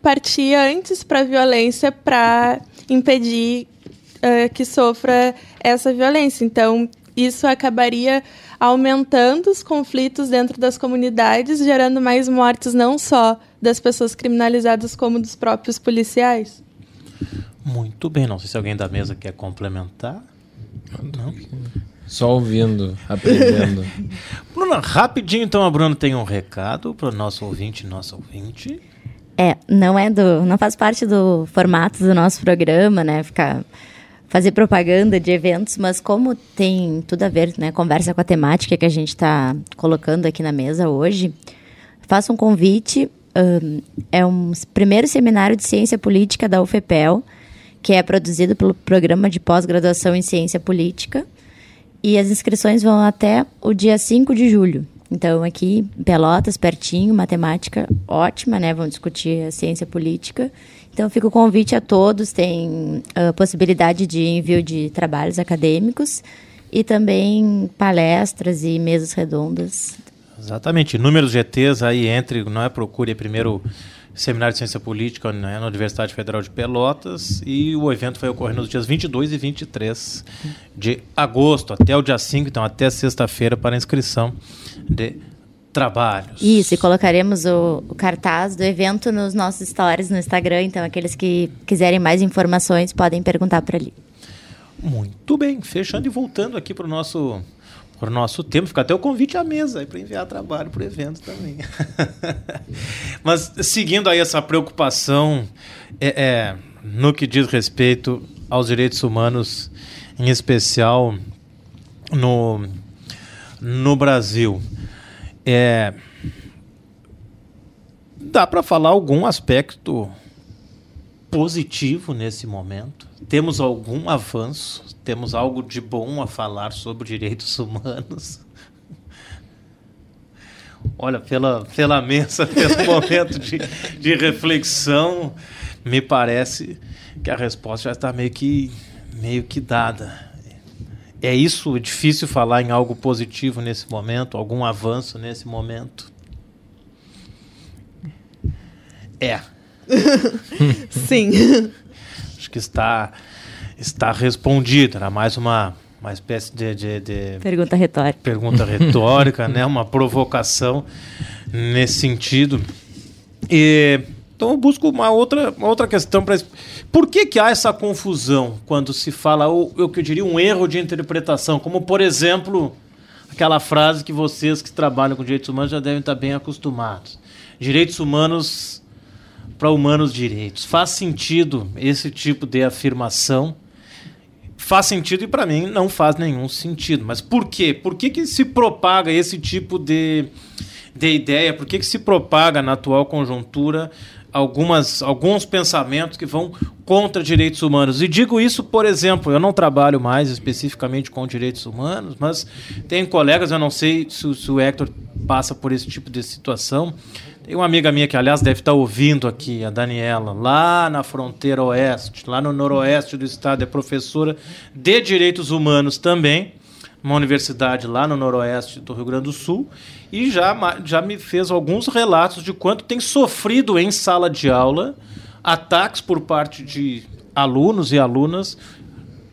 partir antes para a violência para impedir ah, que sofra essa violência. Então, isso acabaria aumentando os conflitos dentro das comunidades, gerando mais mortes não só das pessoas criminalizadas como dos próprios policiais. Muito bem, não sei se alguém da mesa quer complementar. Não? Só ouvindo, aprendendo. Bruna, rapidinho então a Bruna tem um recado para o nosso ouvinte, nossa ouvinte. É, não é do, não faz parte do formato do nosso programa, né? Ficar fazer propaganda de eventos, mas como tem tudo a ver, né? Conversa com a temática que a gente está colocando aqui na mesa hoje, faço um convite. hum, é um primeiro seminário de ciência política da UFPEL, que é produzido pelo programa de pós-graduação em ciência política. E as inscrições vão até o dia 5 de julho. Então, aqui, Pelotas, pertinho, matemática ótima, né? Vão discutir a ciência política. Então, fica o convite a todos. Tem a possibilidade de envio de trabalhos acadêmicos e também palestras e mesas redondas. Exatamente. Números GTs aí entre, não é? Procure primeiro Seminário de Ciência Política né, na Universidade Federal de Pelotas e o evento vai ocorrer nos dias 22 e 23 de agosto, até o dia 5, então até sexta-feira para inscrição de trabalhos. Isso, e colocaremos o, o cartaz do evento nos nossos stories no Instagram. Então, aqueles que quiserem mais informações podem perguntar por ali. Muito bem, fechando e voltando aqui para o nosso nosso tema, fica até o convite à mesa para enviar trabalho para o evento também. Mas seguindo aí essa preocupação é, é, no que diz respeito aos direitos humanos, em especial no, no Brasil, é, dá para falar algum aspecto positivo nesse momento? Temos algum avanço? Temos algo de bom a falar sobre direitos humanos? Olha, pela, pela mesa, pelo momento de, de reflexão, me parece que a resposta já está meio que, meio que dada. É isso, difícil falar em algo positivo nesse momento, algum avanço nesse momento. É. Sim. Acho que está, está respondido. Era mais uma, uma espécie de, de, de Pergunta retórica. pergunta retórica, né? Uma provocação nesse sentido. E, então eu busco uma outra, uma outra questão para por que, que há essa confusão quando se fala ou eu que diria um erro de interpretação, como por exemplo aquela frase que vocês que trabalham com direitos humanos já devem estar bem acostumados. Direitos humanos para humanos direitos. Faz sentido esse tipo de afirmação? Faz sentido e para mim não faz nenhum sentido. Mas por quê? Por que, que se propaga esse tipo de, de ideia? Por que, que se propaga na atual conjuntura algumas, alguns pensamentos que vão contra direitos humanos? E digo isso, por exemplo, eu não trabalho mais especificamente com direitos humanos, mas tem colegas, eu não sei se, se o Hector passa por esse tipo de situação. Tem uma amiga minha que, aliás, deve estar ouvindo aqui, a Daniela, lá na fronteira oeste, lá no noroeste do estado, é professora de direitos humanos também, uma universidade lá no noroeste do Rio Grande do Sul, e já, já me fez alguns relatos de quanto tem sofrido em sala de aula ataques por parte de alunos e alunas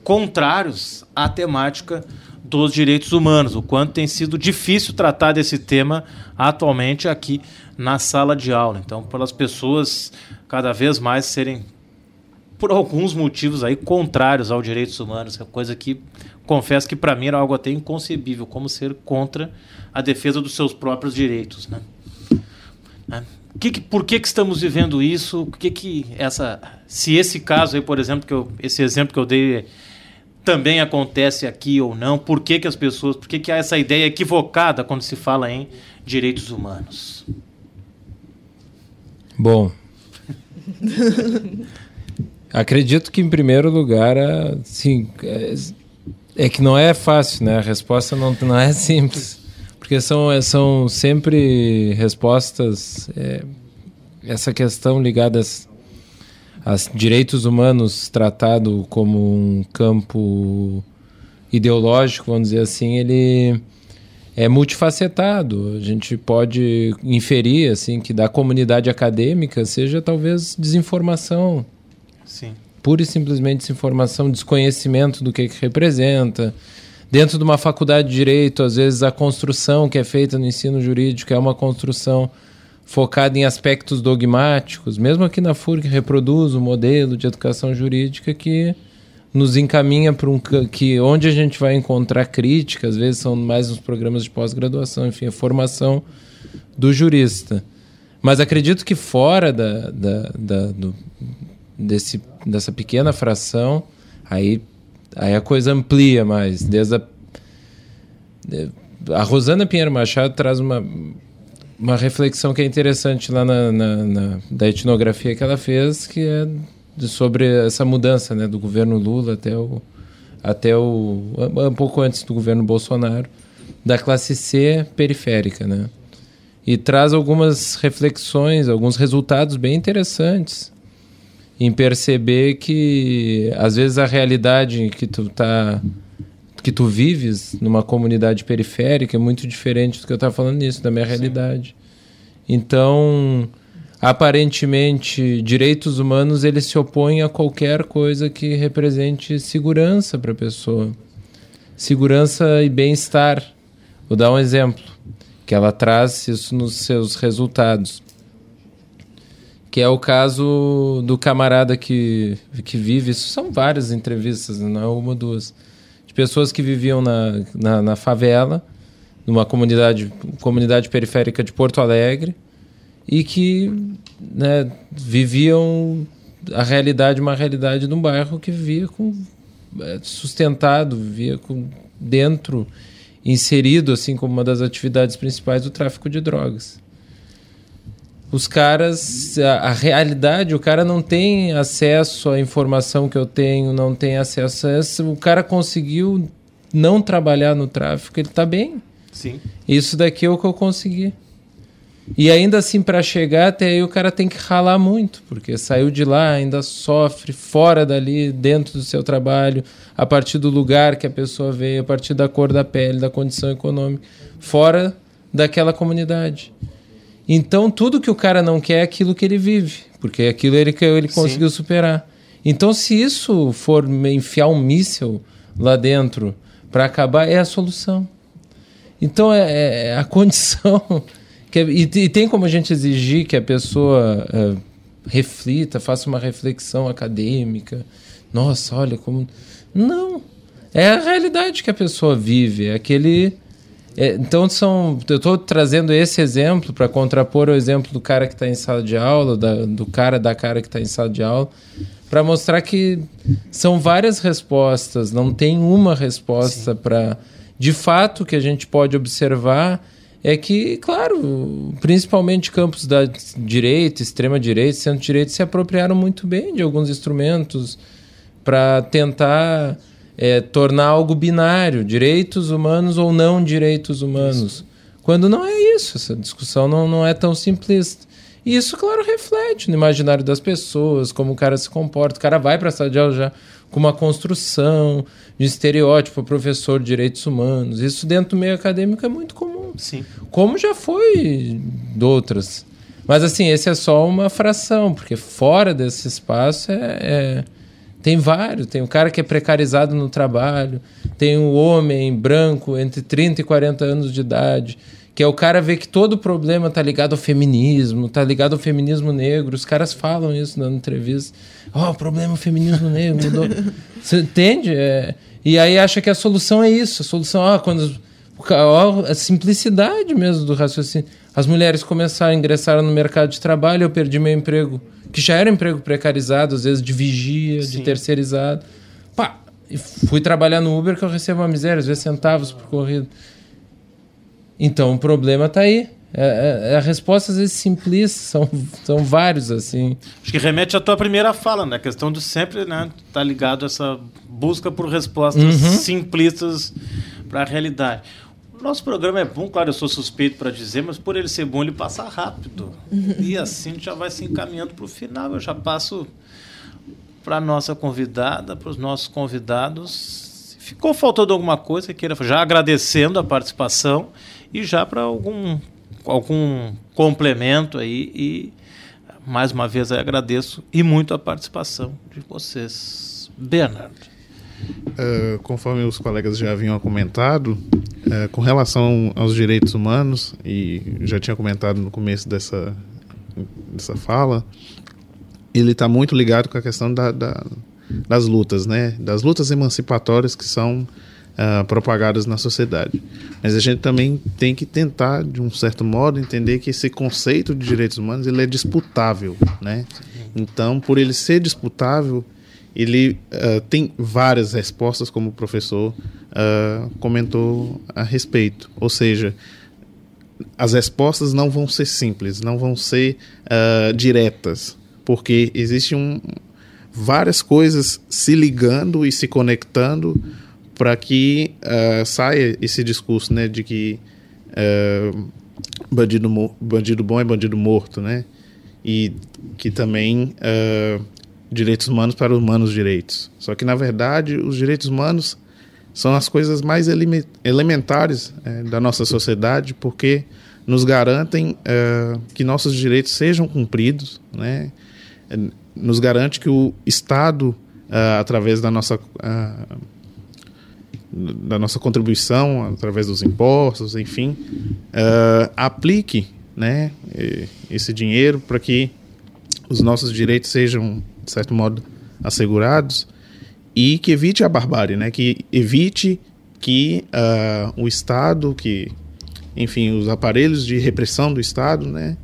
contrários à temática dos direitos humanos, o quanto tem sido difícil tratar desse tema atualmente aqui na sala de aula. Então, pelas pessoas cada vez mais serem, por alguns motivos aí, contrários aos direitos humanos, é coisa que confesso que para mim era algo até inconcebível, como ser contra a defesa dos seus próprios direitos, né? Né? Que que- por que, que estamos vivendo isso? Por que, que essa, se esse caso aí, por exemplo, que eu, esse exemplo que eu dei também acontece aqui ou não? Por que, que as pessoas, por que, que há essa ideia equivocada quando se fala em direitos humanos? Bom, acredito que em primeiro lugar, assim, é, que não é fácil, né? A resposta não, não é simples, porque são, é, são sempre respostas é, essa questão ligada aos direitos humanos tratado como um campo ideológico, vamos dizer assim, ele é multifacetado. A gente pode inferir assim que da comunidade acadêmica seja talvez desinformação, Sim. Pura e simplesmente desinformação, desconhecimento do que, que representa. Dentro de uma faculdade de direito, às vezes a construção que é feita no ensino jurídico é uma construção focada em aspectos dogmáticos. Mesmo aqui na FURG reproduz um modelo de educação jurídica que nos encaminha para um que onde a gente vai encontrar crítica, às vezes são mais nos programas de pós-graduação, enfim, a formação do jurista. Mas acredito que fora da, da, da- do- desse, dessa pequena fração, aí, aí a coisa amplia mais. Desde a, a Rosana Pinheiro Machado traz uma, uma reflexão que é interessante lá na, na- na- da etnografia que ela fez, que é de- sobre essa mudança né, do governo Lula até o até o um pouco antes do governo Bolsonaro da classe C periférica, né? E traz algumas reflexões, alguns resultados bem interessantes em perceber que às vezes a realidade que tu tá que tu vives numa comunidade periférica é muito diferente do que eu estava falando nisso, da minha realidade. Então, aparentemente, direitos humanos eles se opõem a qualquer coisa que represente segurança para a pessoa. Segurança e bem-estar. Vou dar um exemplo, que ela traz isso nos seus resultados. Que é o caso do camarada que, que vive, isso são várias entrevistas, não é uma duas, de pessoas que viviam na, na, na favela, numa comunidade, comunidade periférica de Porto Alegre, e que né, viviam a realidade, uma realidade de um bairro que vivia com é, sustentado, vivia com dentro, inserido assim como uma das atividades principais do tráfico de drogas. Os caras, a, a realidade, o cara não tem acesso à informação que eu tenho, não tem acesso a essa. O cara conseguiu não trabalhar no tráfico, ele está bem. Sim. Isso daqui é o que eu consegui. E ainda assim, para chegar até aí, o cara tem que ralar muito, porque saiu de lá, ainda sofre fora dali, dentro do seu trabalho, a partir do lugar que a pessoa veio, a partir da cor da pele, da condição econômica, fora daquela comunidade. Então, tudo que o cara não quer é aquilo que ele vive, porque aquilo ele, que ele conseguiu superar. Então, se isso for enfiar um míssel lá dentro para acabar, é a solução. Então, é, é a condição. Que, é- e, e tem como a gente exigir que a pessoa é, reflita, faça uma reflexão acadêmica. Nossa, olha como. Não. É a realidade que a pessoa vive. É aquele. É, então são. Eu estou trazendo esse exemplo para contrapor o exemplo do cara que está em sala de aula, da- do cara da cara que está em sala de aula, para mostrar que são várias respostas, não tem uma resposta para. De fato, o que a gente pode observar é que, claro, principalmente campos da direita, extrema-direita, centro-direita se apropriaram muito bem de alguns instrumentos para tentar é, tornar algo binário, direitos humanos ou não direitos humanos. Quando não é isso, essa discussão não, não é tão simplista. E isso, claro, reflete no imaginário das pessoas, como o cara se comporta. O cara vai para a sala de aula já com uma construção de estereótipo, professor de direitos humanos. Isso dentro do meio acadêmico é muito comum. Sim. Como já foi de outras. Mas assim, esse é só uma fração, porque fora desse espaço é, é- tem vários. Tem o cara que é precarizado no trabalho, tem o homem branco entre 30 e 40 anos de idade, que é o cara vê que todo problema tá ligado ao feminismo, tá ligado ao feminismo negro. Os caras falam isso na entrevista. Ó, o problema é o feminismo negro mudou. Você entende? É, e aí acha que a solução é isso. A solução, ah, quando ó, a simplicidade mesmo do raciocínio. As mulheres começaram a ingressar no mercado de trabalho, eu perdi meu emprego, que já era emprego precarizado, às vezes de vigia, de terceirizado. Pá, e fui trabalhar no Uber que eu recebo uma miséria, às vezes centavos por corrida. Então o problema está aí. É, é, é a resposta às vezes simplista, são, são vários assim. Acho que remete à tua primeira fala, né? A questão de sempre, né? Tá ligado a essa busca por respostas Uhum. simplistas para a realidade. O nosso programa é bom, claro, eu sou suspeito para dizer, mas por ele ser bom, ele passa rápido. E assim já vai se encaminhando para o final. Eu já passo para a nossa convidada, para os nossos convidados. Se ficou faltando alguma coisa, queira já agradecendo a participação e já para algum, algum complemento aí. E mais uma vez agradeço e muito a participação de vocês. Bernardo. Uh, conforme os colegas já haviam comentado, uh, com relação aos direitos humanos, e já tinha comentado no começo dessa, dessa fala, ele está muito ligado com a questão da, da- das lutas, né? das lutas emancipatórias que são uh, propagadas na sociedade. Mas a gente também tem que tentar, de um certo modo, entender que esse conceito de direitos humanos ele é disputável. Né? Então, por ele ser disputável, ele uh, tem várias respostas, como o professor uh, comentou a respeito. Ou seja, as respostas não vão ser simples, não vão ser uh, diretas, porque existem um, várias coisas se ligando e se conectando para que saia esse discurso né, de que bandido, bandido bom é bandido morto, né? E que também uh, direitos humanos para humanos direitos. Só que, na verdade, os direitos humanos são as coisas mais eleme- elementares eh, da nossa sociedade, porque nos garantem eh, que nossos direitos sejam cumpridos, né? Eh, nos garante que o Estado, ah, através da nossa da nossa contribuição, através dos impostos, enfim, aplique né, esse dinheiro para que os nossos direitos sejam, de certo modo, assegurados e que evite a barbárie, né? Que evite que ah, o Estado, que, enfim, os aparelhos de repressão do Estado, né?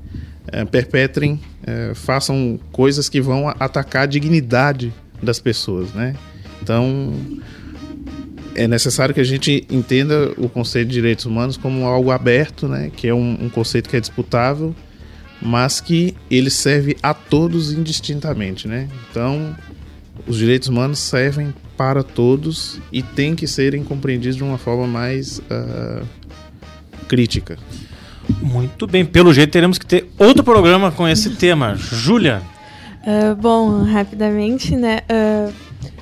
eh, perpetrem, eh, façam coisas que vão atacar a dignidade das pessoas, né? Então, é necessário que a gente entenda o conceito de direitos humanos como algo aberto, né? Que é um, um conceito que é disputável, mas que ele serve a todos indistintamente, né? Então, os direitos humanos servem para todos e têm que serem compreendidos de uma forma mais ah, crítica. Muito bem, pelo jeito teremos que ter outro programa com esse tema. Júlia, Ah, bom, rapidamente, né? ah,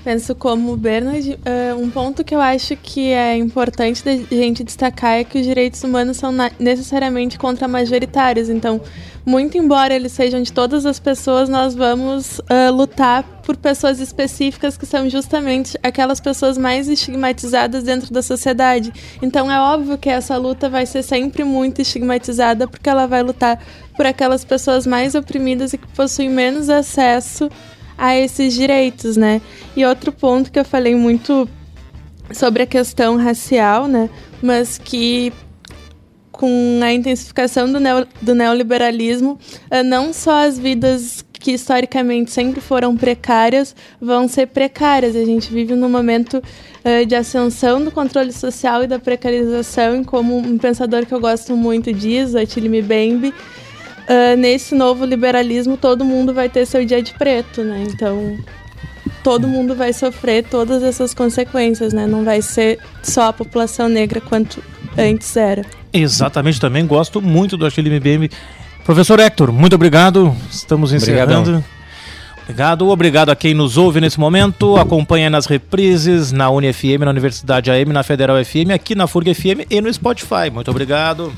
penso como Bernard, ah, um ponto que eu acho que é importante da gente destacar é que os direitos humanos são necessariamente contra-majoritários. Então, muito embora eles sejam de todas as pessoas, nós vamos ah, lutar por pessoas específicas que são justamente aquelas pessoas mais estigmatizadas dentro da sociedade. Então, é óbvio que essa luta vai ser sempre muito estigmatizada porque ela vai lutar por aquelas pessoas mais oprimidas e que possuem menos acesso a esses direitos, né? E outro ponto que eu falei muito sobre a questão racial, né? Mas que com a intensificação do, neo, do neoliberalismo, eh, não só as vidas que historicamente sempre foram precárias vão ser precárias. A gente vive num momento eh, de ascensão do controle social e da precarização, e como um pensador que eu gosto muito diz, Attili Mbembe, ah, nesse novo liberalismo todo mundo vai ter seu dia de preto, né? Então todo mundo vai sofrer todas essas consequências, né? Não vai ser só a população negra quanto antes era. exatamente também gosto muito do Achille MBM. Professor Hector, muito obrigado. Estamos encerrando. Obrigadão. Obrigado, obrigado a quem nos ouve nesse momento. Acompanha nas reprises, na UniFM, na Universidade AM, na Federal FM, aqui na FURG FM e no Spotify. Muito obrigado.